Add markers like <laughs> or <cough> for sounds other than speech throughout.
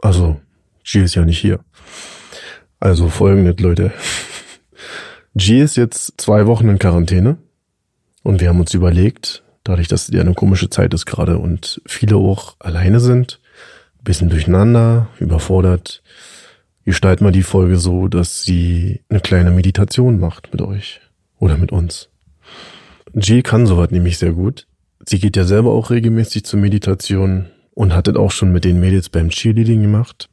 Also, Jill ist ja nicht hier. Also folgendes, Leute. <laughs> Jill ist jetzt zwei Wochen in Quarantäne und wir haben uns überlegt, dadurch, dass ja eine komische Zeit ist gerade und viele auch alleine sind, bisschen durcheinander, überfordert, gestalten wir die Folge so, dass sie eine kleine Meditation macht mit euch oder mit uns. Jill kann sowas nämlich sehr gut. Sie geht ja selber auch regelmäßig zur Meditation und hat das auch schon mit den Mädels beim Cheerleading gemacht.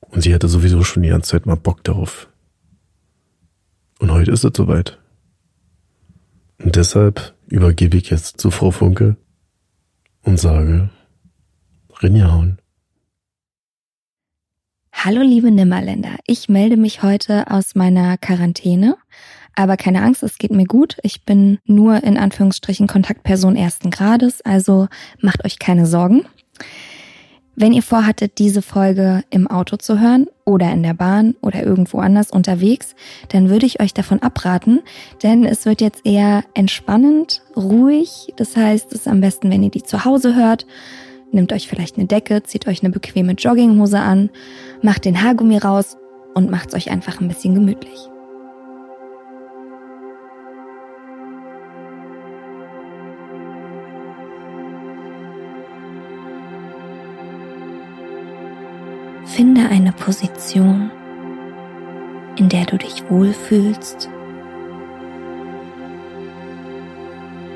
Und sie hatte sowieso schon die ganze Zeit mal Bock darauf. Und heute ist es soweit. Und deshalb übergebe ich jetzt zu Frau Funke und sage, Rinjahauen. Hallo liebe Nimmerländer, ich melde mich heute aus meiner Quarantäne. Aber keine Angst, es geht mir gut. Ich bin nur in Anführungsstrichen Kontaktperson ersten Grades, also macht euch keine Sorgen. Wenn ihr vorhattet, diese Folge im Auto zu hören oder in der Bahn oder irgendwo anders unterwegs, dann würde ich euch davon abraten, denn es wird jetzt eher entspannend, ruhig. Das heißt, es ist am besten, wenn ihr die zu Hause hört. Nehmt euch vielleicht eine Decke, zieht euch eine bequeme Jogginghose an, macht den Haargummi raus und macht es euch einfach ein bisschen gemütlich. Finde eine Position, in der du dich wohlfühlst.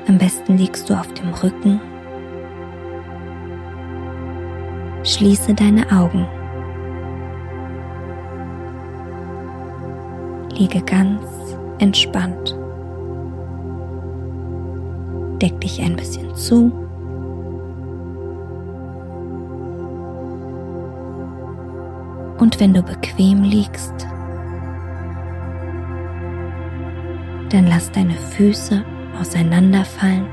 Am besten liegst du auf dem Rücken. Schließe deine Augen. Liege ganz entspannt. Deck dich ein bisschen zu. Wenn du bequem liegst, dann lass deine Füße auseinanderfallen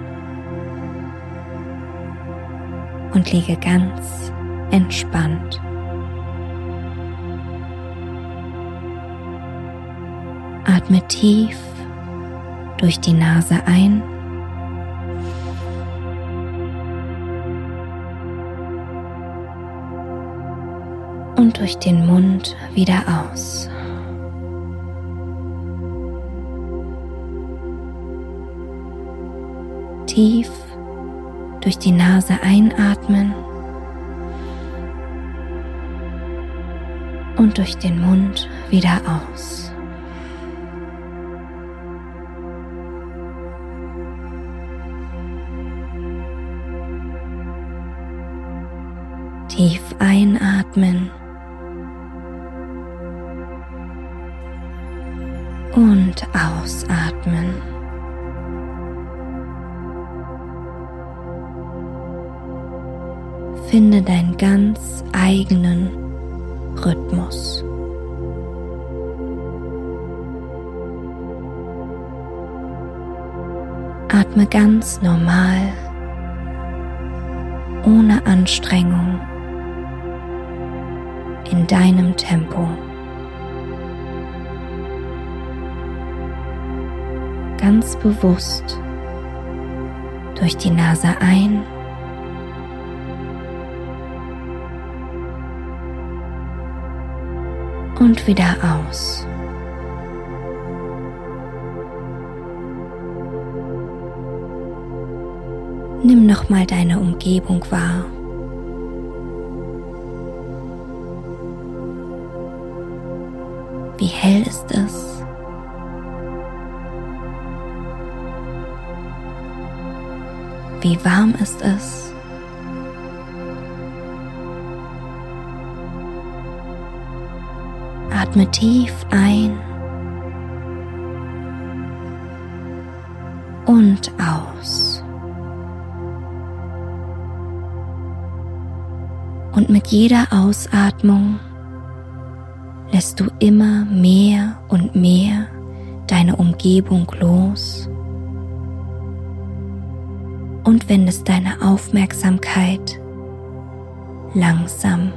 und liege ganz entspannt. Atme tief durch die Nase ein durch den Mund wieder aus. Tief durch die Nase einatmen und durch den Mund wieder aus. Tief einatmen und ausatmen. Finde deinen ganz eigenen Rhythmus. Atme ganz normal, ohne Anstrengung, in deinem Tempo. Ganz bewusst durch die Nase ein und wieder aus. Nimm nochmal deine Umgebung wahr. Wie hell ist es? Wie warm ist es? Atme tief ein und aus. Und mit jeder Ausatmung lässt du immer mehr und mehr deine Umgebung los und wendest deine Aufmerksamkeit langsam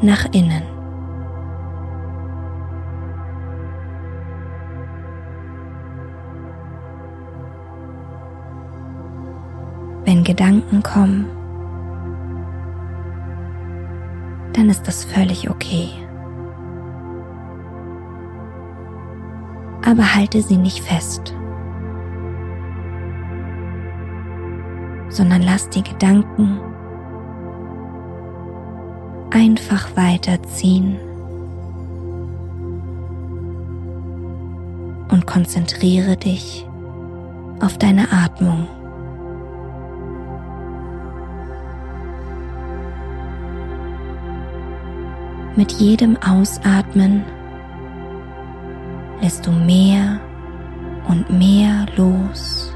nach innen. Wenn Gedanken kommen, dann ist das völlig okay. Aber halte sie nicht fest, sondern lass die Gedanken einfach weiterziehen und konzentriere dich auf deine Atmung. Mit jedem Ausatmen lässt du mehr und mehr los.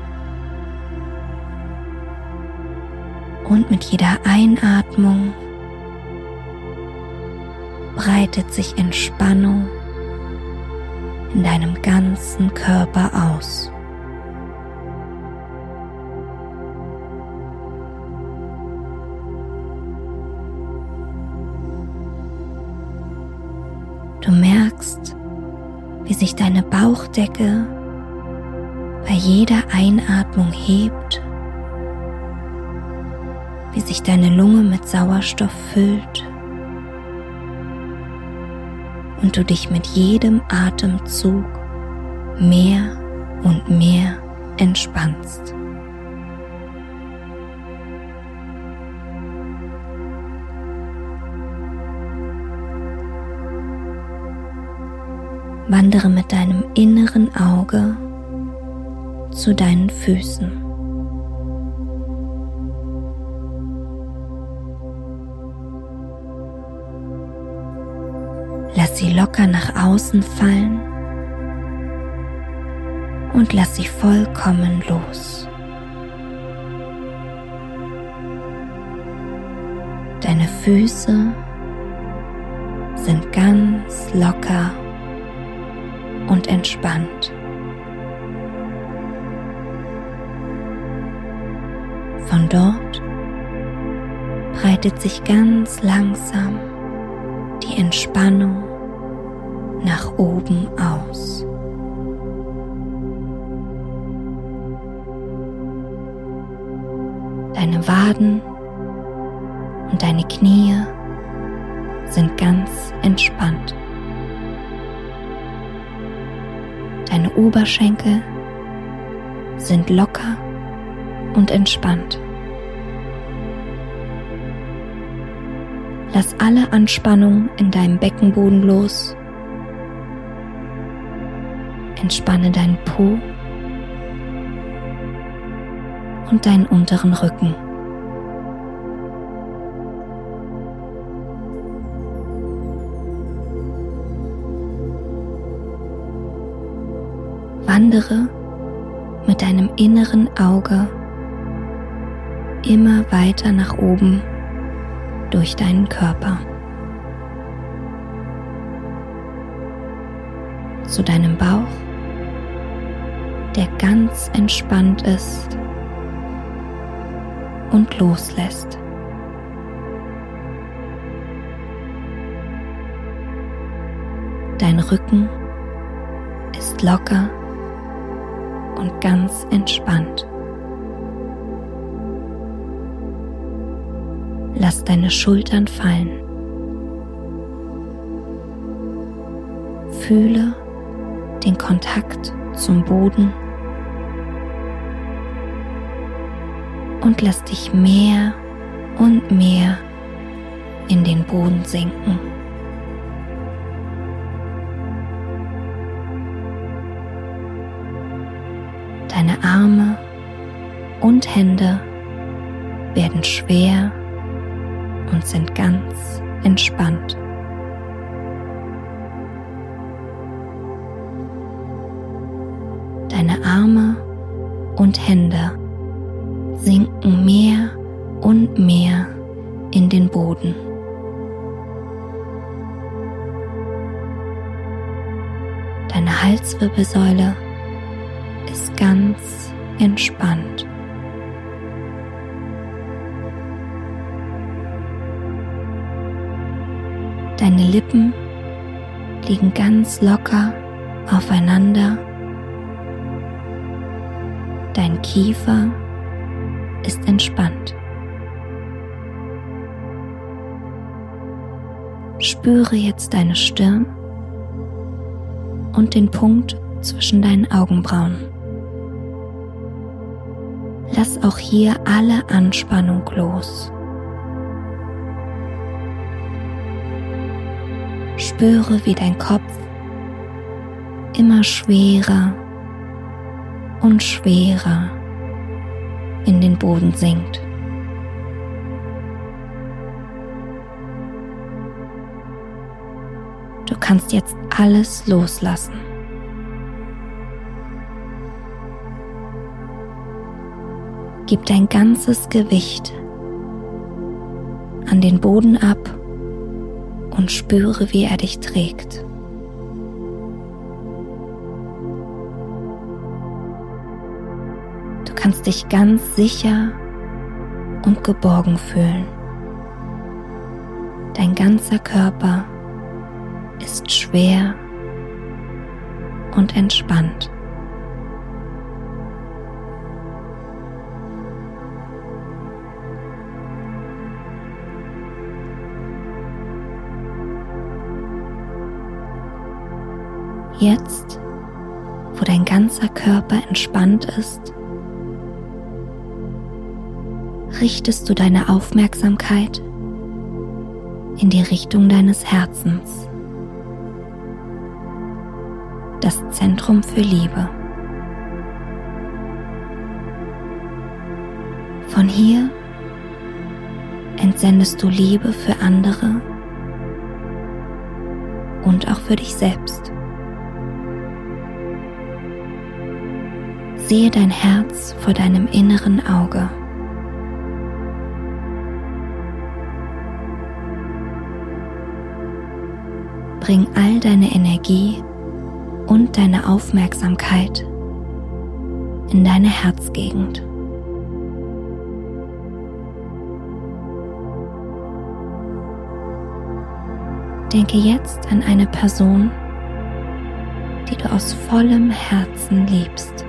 Und mit jeder Einatmung breitet sich Entspannung in deinem ganzen Körper aus. Du merkst, wie sich deine Bauchdecke bei jeder Einatmung hebt, wie sich deine Lunge mit Sauerstoff füllt und du dich mit jedem Atemzug mehr und mehr entspannst. Wandere mit deinem inneren Auge zu deinen Füßen. Lass sie locker nach außen fallen und lass sie vollkommen los. Deine Füße sind ganz locker und entspannt. Von dort breitet sich ganz langsam die Entspannung nach oben aus. Deine Waden und deine Knie sind ganz entspannt. Deine Oberschenkel sind locker und entspannt. Lass alle Anspannung in deinem Beckenboden los. Entspanne deinen Po und deinen unteren Rücken. Wandere mit deinem inneren Auge immer weiter nach oben durch deinen Körper. Zu deinem Bauch, der ganz entspannt ist und loslässt. Dein Rücken ist locker und ganz entspannt. Lass deine Schultern fallen. Fühle den Kontakt zum Boden und lass dich mehr und mehr in den Boden sinken. Deine Arme und Hände werden schwer und sind ganz entspannt. Deine Arme und Hände sinken mehr und mehr in den Boden. Deine Halswirbelsäule ist ganz entspannt. Deine Lippen liegen ganz locker aufeinander. Dein Kiefer ist entspannt. Spüre jetzt deine Stirn und den Punkt zwischen deinen Augenbrauen. Lass auch hier alle Anspannung los. Spüre, wie dein Kopf immer schwerer und schwerer in den Boden sinkt. Du kannst jetzt alles loslassen. Gib dein ganzes Gewicht an den Boden ab und spüre, wie er dich trägt. Kannst dich ganz sicher und geborgen fühlen. Dein ganzer Körper ist schwer und entspannt. Jetzt, wo dein ganzer Körper entspannt ist, richtest du deine Aufmerksamkeit in die Richtung deines Herzens, das Zentrum für Liebe. Von hier entsendest du Liebe für andere und auch für dich selbst. Sehe dein Herz vor deinem inneren Auge. Bring all deine Energie und deine Aufmerksamkeit in deine Herzgegend. Denke jetzt an eine Person, die du aus vollem Herzen liebst.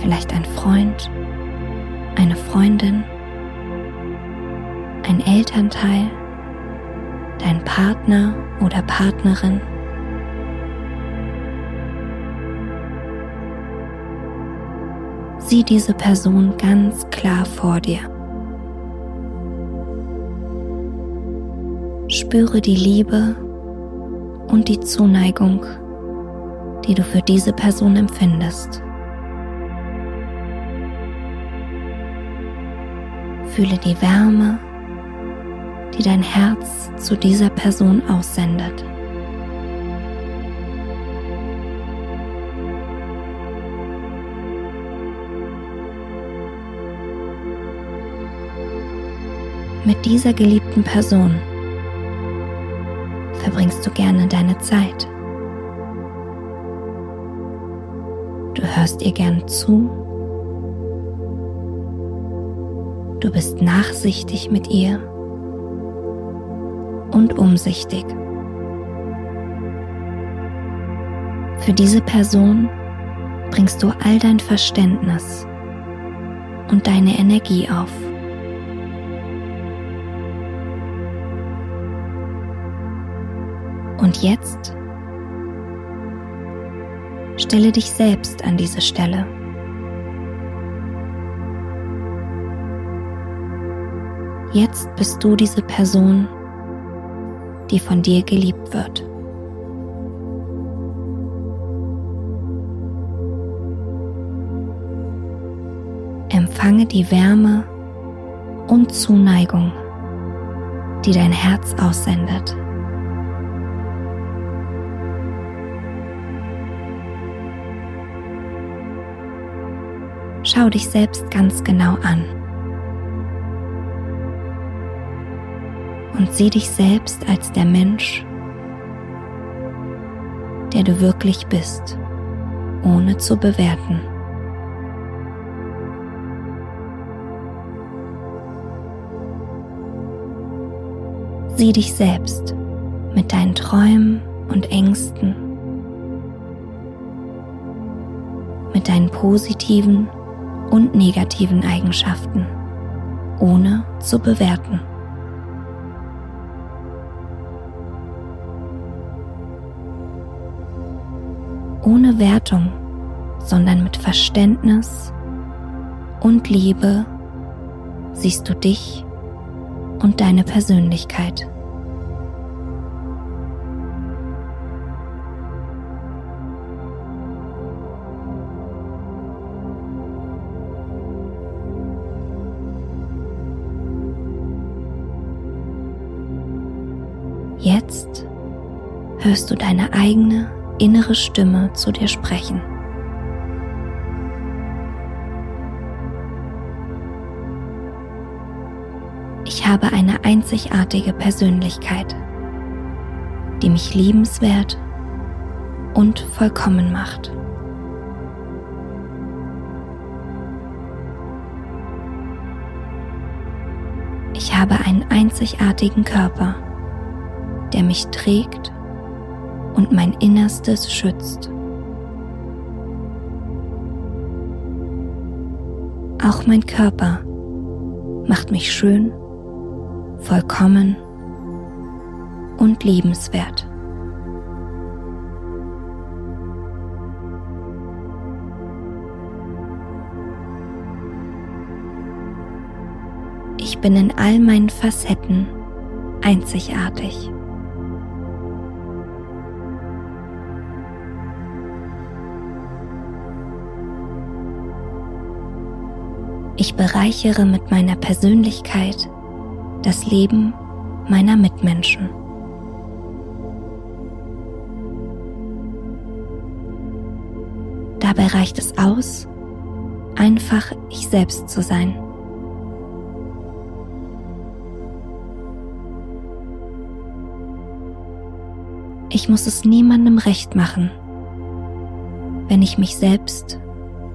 vielleicht ein Freund, eine Freundin, Elternteil, dein Partner oder Partnerin. Sieh diese Person ganz klar vor dir. Spüre die Liebe und die Zuneigung, die du für diese Person empfindest. Fühle die Wärme, die dein Herz zu dieser Person aussendet. Mit dieser geliebten Person verbringst du gerne deine Zeit. Du hörst ihr gern zu Du bist nachsichtig mit ihr und umsichtig. Für diese Person bringst du all dein Verständnis und deine Energie auf. Und jetzt stelle dich selbst an diese Stelle. Jetzt bist du diese Person, die von dir geliebt wird. Empfange die Wärme und Zuneigung, die dein Herz aussendet. Schau dich selbst ganz genau an. Und sieh dich selbst als der Mensch, der du wirklich bist, ohne zu bewerten. Sieh dich selbst mit deinen Träumen und Ängsten, mit deinen positiven und negativen Eigenschaften, ohne zu bewerten. Ohne Wertung, sondern mit Verständnis und Liebe siehst du dich und deine Persönlichkeit. Jetzt hörst du deine eigene innere Stimme zu dir sprechen. Ich habe eine einzigartige Persönlichkeit, die mich liebenswert und vollkommen macht. Ich habe einen einzigartigen Körper der mich trägt und mein Innerstes schützt. Auch mein Körper macht mich schön, vollkommen und liebenswert. Ich bin in all meinen Facetten einzigartig. Ich bereichere mit meiner Persönlichkeit das Leben meiner Mitmenschen. Dabei reicht es aus, einfach ich selbst zu sein. Ich muss es niemandem recht machen, wenn ich mich selbst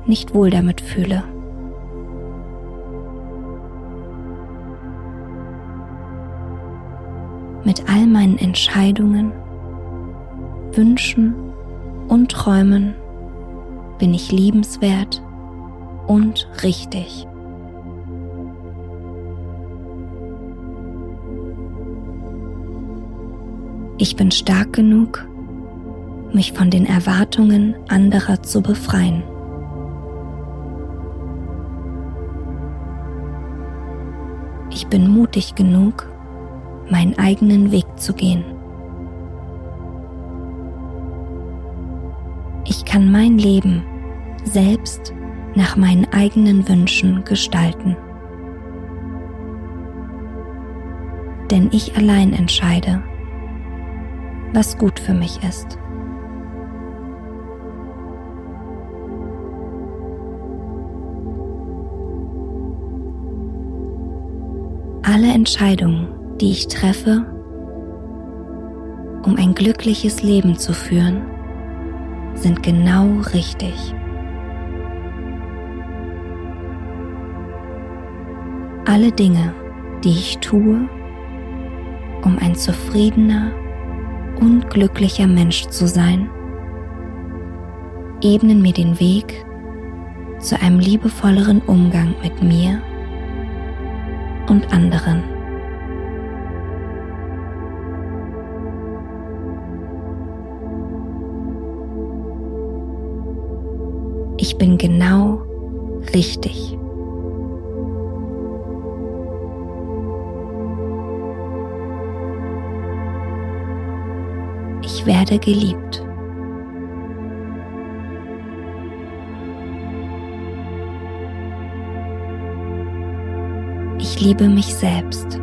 nicht wohl damit fühle. Mit all meinen Entscheidungen, Wünschen und Träumen bin ich liebenswert und richtig. Ich bin stark genug, mich von den Erwartungen anderer zu befreien. Ich bin mutig genug, meinen eigenen Weg zu gehen. Ich kann mein Leben selbst nach meinen eigenen Wünschen gestalten. Denn ich allein entscheide, was gut für mich ist. Alle Entscheidungen, die ich treffe, um ein glückliches Leben zu führen, sind genau richtig. Alle Dinge, die ich tue, um ein zufriedener und glücklicher Mensch zu sein, ebnen mir den Weg zu einem liebevolleren Umgang mit mir und anderen. Bin genau richtig. Ich werde geliebt. Ich liebe mich selbst.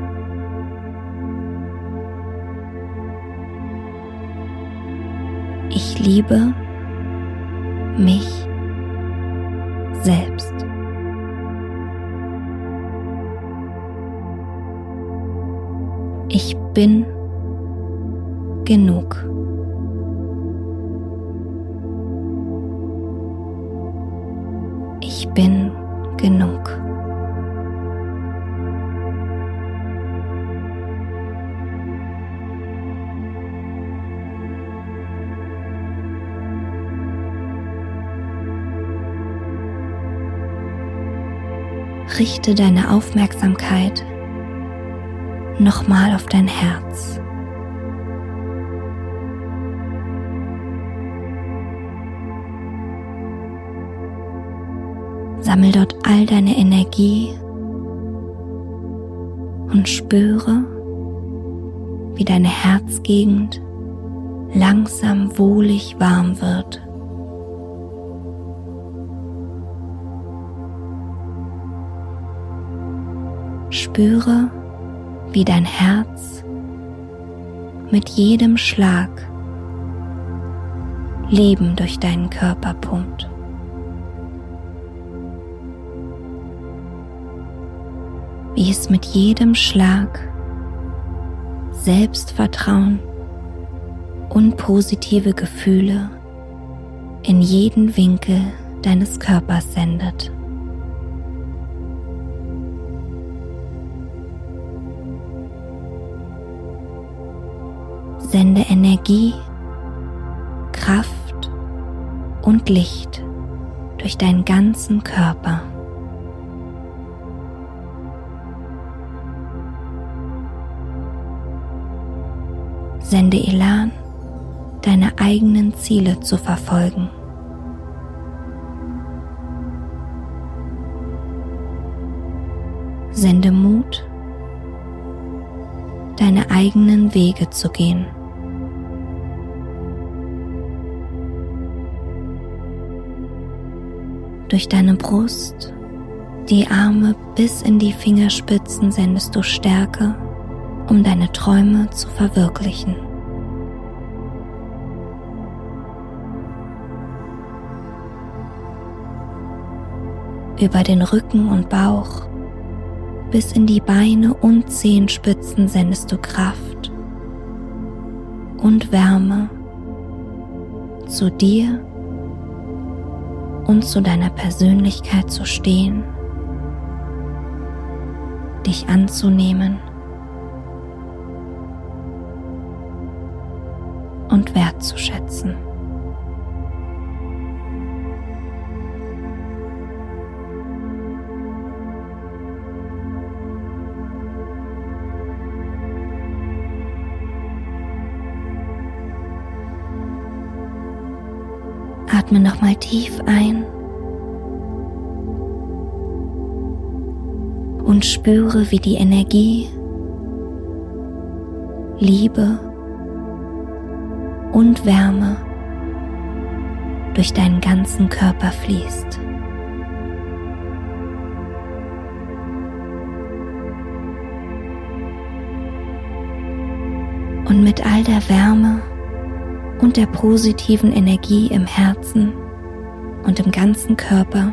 Ich liebe mich bin genug. Ich bin genug. Richte deine Aufmerksamkeit nochmal auf dein Herz. Sammel dort all deine Energie und spüre, wie deine Herzgegend langsam wohlig warm wird. Spüre, wie dein Herz mit jedem Schlag Leben durch deinen Körper pumpt. Wie es mit jedem Schlag Selbstvertrauen und positive Gefühle in jeden Winkel deines Körpers sendet. Sende Energie, Kraft und Licht durch deinen ganzen Körper. Sende Elan, deine eigenen Ziele zu verfolgen. Sende Mut, deine eigenen Wege zu gehen. Durch deine Brust, die Arme bis in die Fingerspitzen sendest du Stärke, um deine Träume zu verwirklichen. Über den Rücken und Bauch bis in die Beine und Zehenspitzen sendest du Kraft und Wärme zu dir und zu deiner Persönlichkeit zu stehen, dich anzunehmen und wertzuschätzen. Atme nochmal tief ein und spüre, wie die Energie, Liebe und Wärme durch deinen ganzen Körper fließt. Und mit all der Wärme und der positiven Energie im Herzen und im ganzen Körper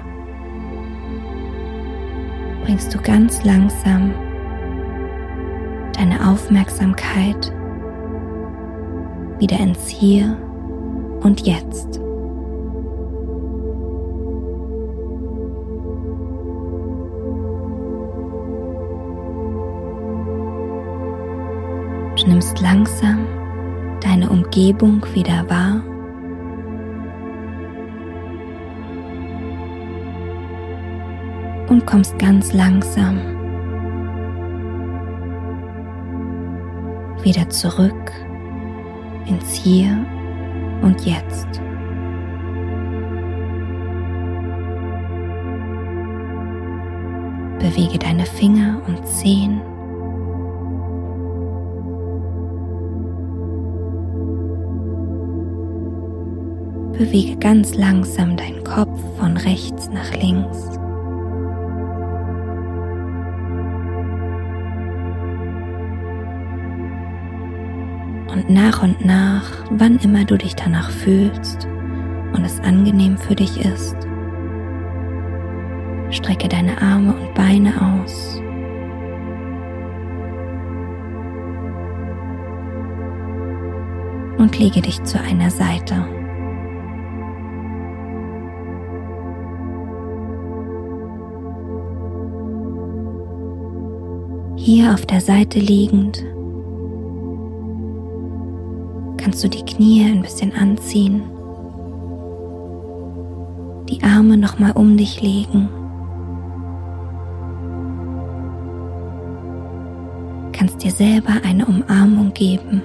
bringst du ganz langsam deine Aufmerksamkeit wieder ins Hier und Jetzt. Du nimmst langsam deine Umgebung wieder wahr. Und kommst ganz langsam wieder zurück ins Hier und Jetzt. Bewege deine Finger und Zehen. Bewege ganz langsam deinen Kopf von rechts nach links. Und nach und nach, wann immer du dich danach fühlst und es angenehm für dich ist, strecke deine Arme und Beine aus. und lege dich zu einer Seite. Hier auf der Seite liegend. Kannst du die Knie ein bisschen anziehen, die Arme nochmal um dich legen, kannst dir selber eine Umarmung geben.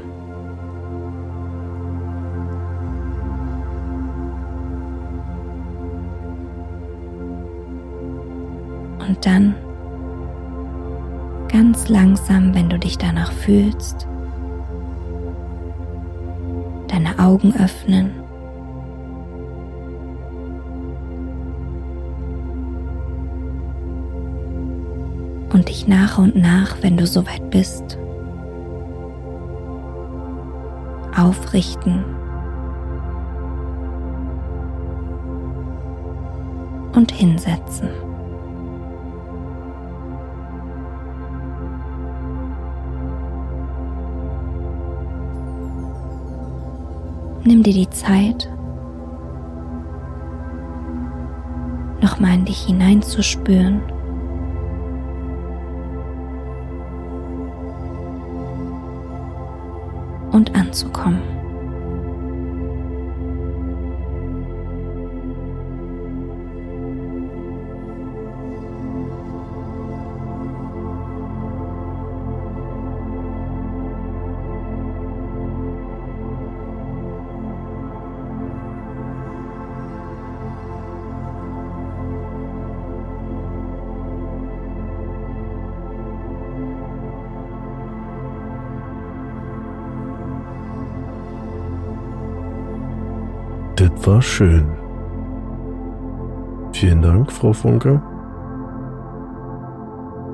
Und dann ganz langsam, wenn du dich danach fühlst, deine Augen öffnen. Und dich nach und nach, wenn du soweit bist, aufrichten und hinsetzen. Nimm dir die Zeit, nochmal in dich hineinzuspüren. Und anzukommen. War schön. Vielen Dank, Frau Funke.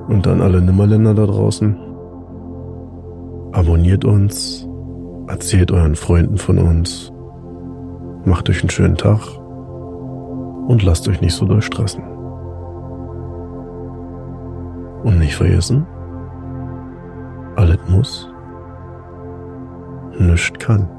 Und an alle Nimmerländer da draußen. Abonniert uns, erzählt euren Freunden von uns, macht euch einen schönen Tag und lasst euch nicht so durchstressen. Und nicht vergessen, alles muss, nichts kann.